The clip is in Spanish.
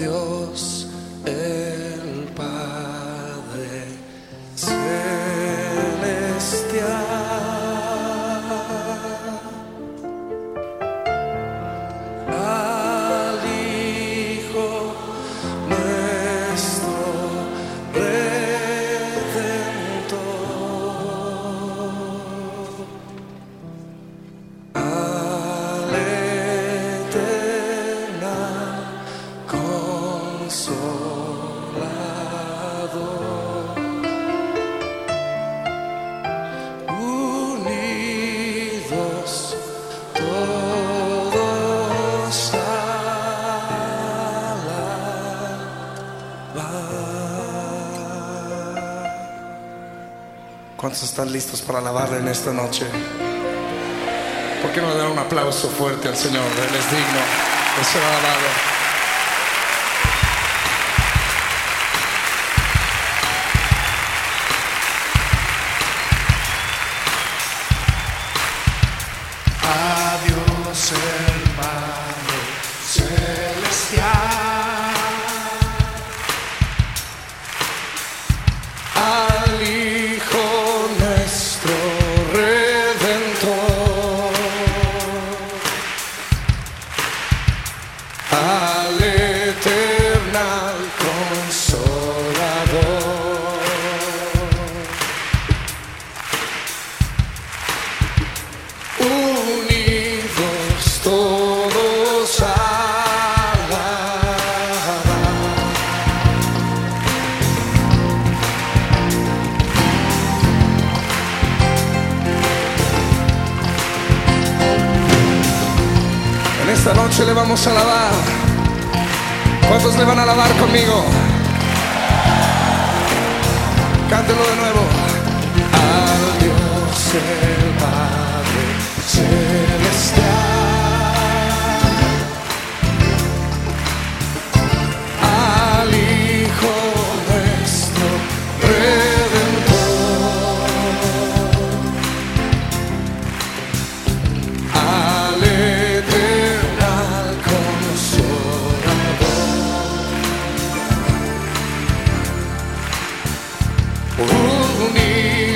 Dios ¿Cuántos están listos para alabarle en esta noche? ¿Por qué no dan un aplauso fuerte al Señor? Él es digno de ser alabado. Esta noche le vamos a alabar. ¿Cuántos le van a alabar conmigo? Cántelo de nuevo. Al. comigo.